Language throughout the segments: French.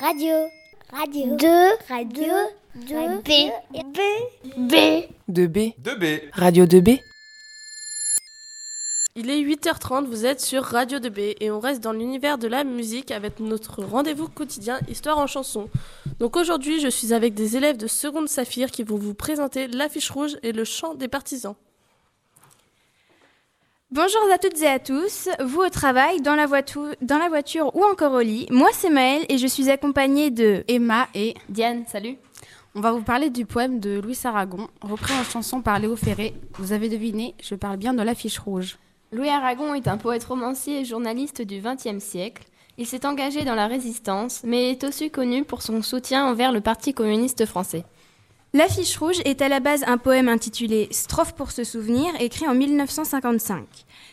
Radio. Radio. 2. Radio. 2. B. B. B. 2B. 2B. Radio 2B. Il est 8h30, vous êtes sur Radio 2B et on reste dans l'univers de la musique avec notre rendez-vous quotidien Histoire en chanson. Donc aujourd'hui, je suis avec des élèves de seconde Saphir qui vont vous présenter l'affiche rouge et le chant des partisans. Bonjour à toutes et à tous, vous au travail, dans la, voiture, dans la voiture ou encore au lit. Moi c'est Maëlle et je suis accompagnée de Emma et Diane, salut. On va vous parler du poème de Louis Aragon, repris en chanson par Léo Ferré. Vous avez deviné, je parle bien de l'affiche rouge. Louis Aragon est un poète romancier et journaliste du XXe siècle. Il s'est engagé dans la résistance, mais est aussi connu pour son soutien envers le Parti communiste français. L'affiche rouge est à la base un poème intitulé Strophe pour se souvenir, écrit en 1955.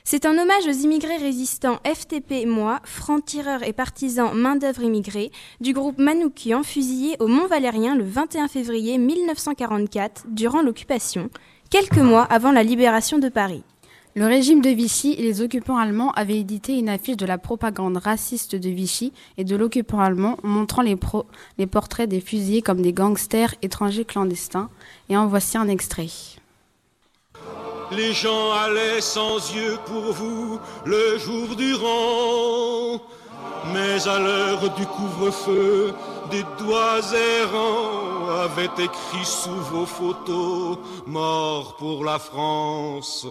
C'est un hommage aux immigrés résistants FTP Moi, francs-tireurs et partisans main-d'œuvre immigrés du groupe Manoukian fusillés au Mont-Valérien le 21 février 1944 durant l'occupation, quelques mois avant la libération de Paris. Le régime de Vichy et les occupants allemands avaient édité une affiche de la propagande raciste de Vichy et de l'occupant allemand montrant les, portraits des fusillés comme des gangsters étrangers clandestins. Et en voici un extrait. Les gens allaient sans yeux pour vous le jour durant. Mais à l'heure du couvre-feu, des doigts errants avaient écrit sous vos photos Mort pour la France.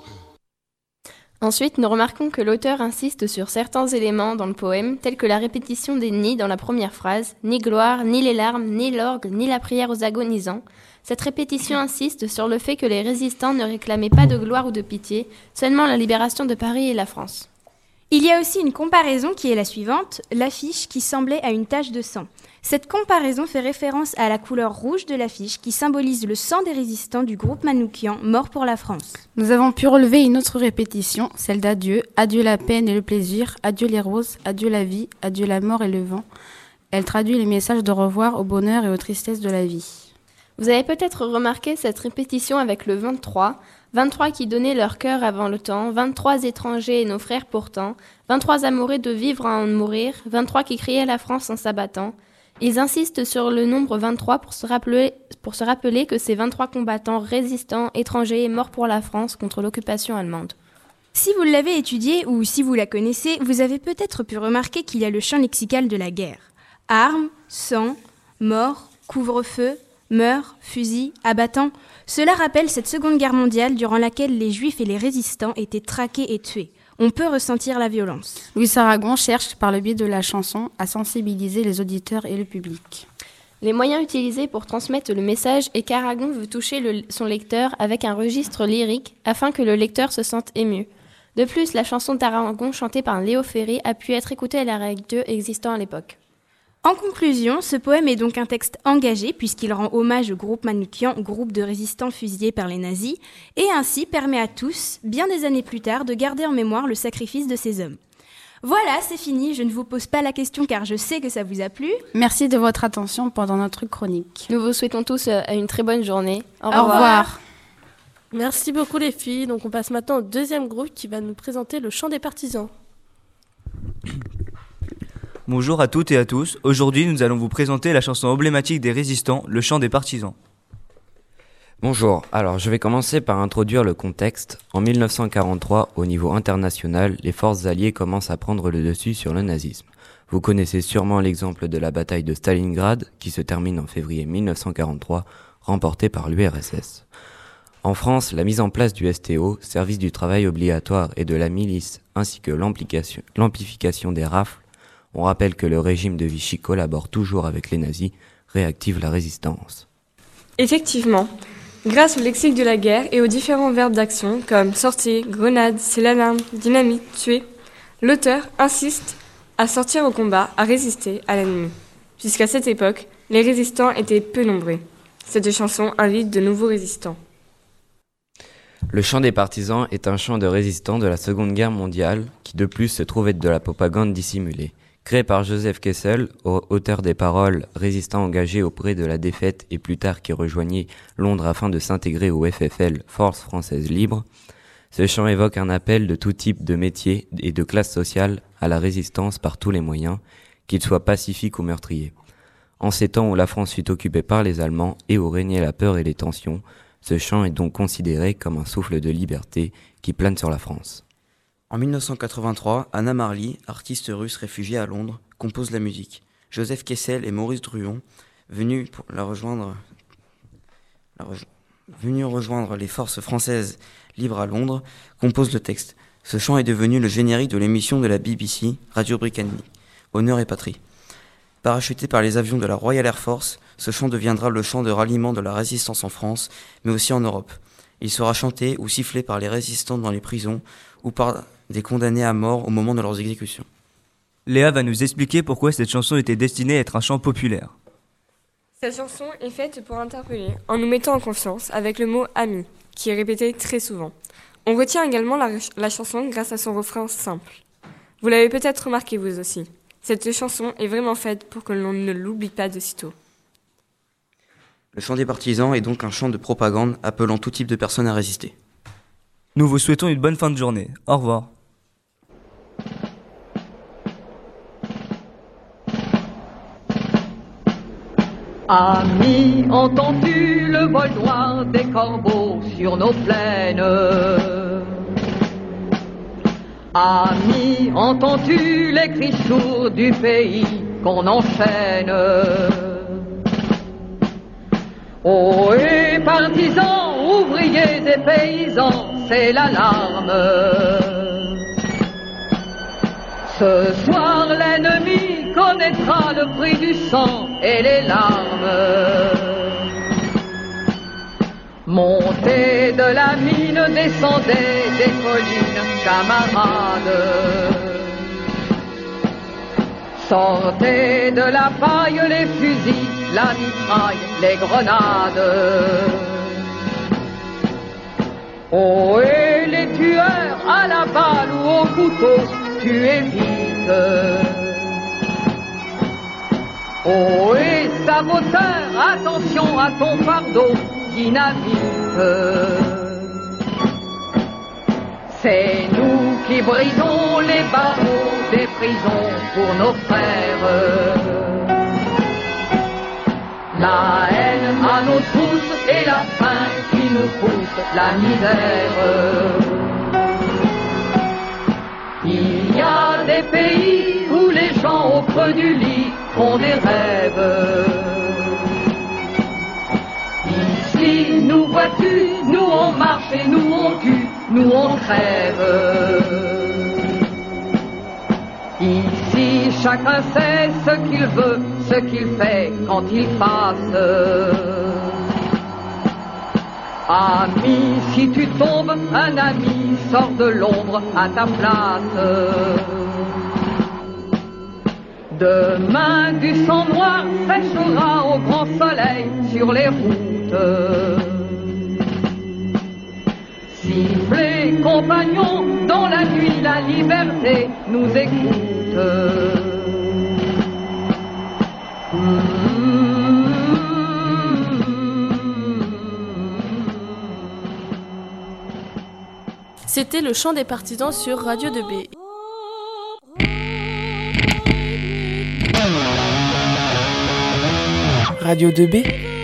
Ensuite, nous remarquons que l'auteur insiste sur certains éléments dans le poème, tels que la répétition des ni dans la première phrase, ni gloire, ni les larmes, ni l'orgue, ni la prière aux agonisants. Cette répétition insiste sur le fait que les résistants ne réclamaient pas de gloire ou de pitié, seulement la libération de Paris et la France. Il y a aussi une comparaison qui est la suivante, l'affiche qui semblait à une tache de sang. Cette comparaison fait référence à la couleur rouge de l'affiche qui symbolise le sang des résistants du groupe Manoukian mort pour la France. Nous avons pu relever une autre répétition, celle d'adieu, adieu la peine et le plaisir, adieu les roses, adieu la vie, adieu la mort et le vent. Elle traduit les messages de revoir au bonheur et aux tristesses de la vie. Vous avez peut-être remarqué cette répétition avec le 23, 23 qui donnaient leur cœur avant le temps, 23 étrangers et nos frères pourtant, 23 amoureux de vivre à en mourir, 23 qui criaient la France en s'abattant, ils insistent sur le nombre 23 pour se rappeler, que ces 23 combattants résistants étrangers morts pour la France contre l'occupation allemande. Si vous l'avez étudié ou si vous la connaissez, vous avez peut-être pu remarquer qu'il y a le champ lexical de la guerre. Armes, sang, mort, couvre-feu, meurtre, fusil, abattant. Cela rappelle cette seconde guerre mondiale durant laquelle les juifs et les résistants étaient traqués et tués on peut ressentir la violence. Louis Aragon cherche, par le biais de la chanson, à sensibiliser les auditeurs et le public. Les moyens utilisés pour transmettre le message est qu'Aragon veut toucher son lecteur avec un registre lyrique afin que le lecteur se sente ému. De plus, la chanson d'Aragon chantée par Léo Ferré a pu être écoutée à la radio existant à l'époque. En conclusion, ce poème est donc un texte engagé puisqu'il rend hommage au groupe Manoukian, groupe de résistants fusillés par les nazis, et ainsi permet à tous, bien des années plus tard, de garder en mémoire le sacrifice de ces hommes. Voilà, c'est fini, je ne vous pose pas la question car je sais que ça vous a plu. Merci de votre attention pendant notre chronique. Nous vous souhaitons tous euh, une très bonne journée. Au revoir. Au revoir. Merci beaucoup les filles. Donc on passe maintenant au deuxième groupe qui va nous présenter le chant des partisans. Bonjour à toutes et à tous. Aujourd'hui, nous allons vous présenter la chanson emblématique des résistants, le chant des partisans. Bonjour, alors je vais commencer par introduire le contexte. En 1943, au niveau international, les forces alliées commencent à prendre le dessus sur le nazisme. Vous connaissez sûrement l'exemple de la bataille de Stalingrad, qui se termine en février 1943, remportée par l'URSS. En France, la mise en place du STO, service du travail obligatoire et de la milice, ainsi que l'amplification des rafles, on rappelle que le régime de Vichy collabore toujours avec les nazis, réactive la résistance. Effectivement, grâce au lexique de la guerre et aux différents verbes d'action comme sortir, grenade, c'est l'alarme, dynamite, tuer, l'auteur insiste à sortir au combat, à résister à l'ennemi. Jusqu'à cette époque, les résistants étaient peu nombreux. Cette chanson invite de nouveaux résistants. Le chant des partisans est un chant de résistants de la Seconde Guerre mondiale qui de plus se trouve être de la propagande dissimulée. Créé par Joseph Kessel, auteur des paroles, résistant engagé auprès de la défaite et plus tard qui rejoignit Londres afin de s'intégrer au FFL, Force française libre, ce chant évoque un appel de tout type de métier et de classe sociale à la résistance par tous les moyens, qu'ils soient pacifiques ou meurtriers. En ces temps où la France fut occupée par les Allemands et où régnait la peur et les tensions, ce chant est donc considéré comme un souffle de liberté qui plane sur la France. En 1983, Anna Marley, artiste russe réfugiée à Londres, compose la musique. Joseph Kessel et Maurice Druon, venus la rejoindre, venus rejoindre les forces françaises libres à Londres, composent le texte. Ce chant est devenu le générique de l'émission de la BBC, Radio Britannique, Honneur et Patrie. Parachuté par les avions de la Royal Air Force, ce chant deviendra le chant de ralliement de la résistance en France, mais aussi en Europe. Il sera chanté ou sifflé par les résistants dans les prisons ou par des condamnés à mort au moment de leurs exécutions. Léa va nous expliquer pourquoi cette chanson était destinée à être un chant populaire. Cette chanson est faite pour interpeller en nous mettant en confiance avec le mot ami, qui est répété très souvent. On retient également la, la chanson grâce à son refrain simple. Vous l'avez peut-être remarqué vous aussi. Cette chanson est vraiment faite pour que l'on ne l'oublie pas de sitôt. Le chant des partisans est donc un chant de propagande appelant tout type de personnes à résister. Nous vous souhaitons une bonne fin de journée. Au revoir. Ami, entends-tu le vol noir des corbeaux sur nos plaines? Ami, entends-tu les cris sourds du pays qu'on enchaîne? Oh, et partisans, ouvriers et paysans, c'est l'alarme. Ce soir, l'ennemi connaîtra le prix du sang et les larmes. Montez de la mine, descendez des collines, camarades. Sortez de la paille les fusils, la mitraille, les grenades. Oh, et les tueurs à la balle ou au couteau, tuez vite. Oh, et saboteur, attention à ton fardeau, dynamite. C'est nous qui brisons les barreaux des prisons pour nos frères. La haine à nos trousses et la faim qui nous pousse la misère. Il y a des pays où les gens au du lit font des rêves. Ici, nous vois-tu, nous on marche et nous on tue, nous on crève. Ici, chacun sait ce qu'il veut, ce qu'il fait quand il passe. Ami, si tu tombes, un ami sort de l'ombre à ta place. Demain, du sang noir séchera au grand soleil sur les routes. Sifflez, compagnons, dans la nuit la liberté nous écoute. C'était le chant des partisans sur Radio 2B. Radio 2B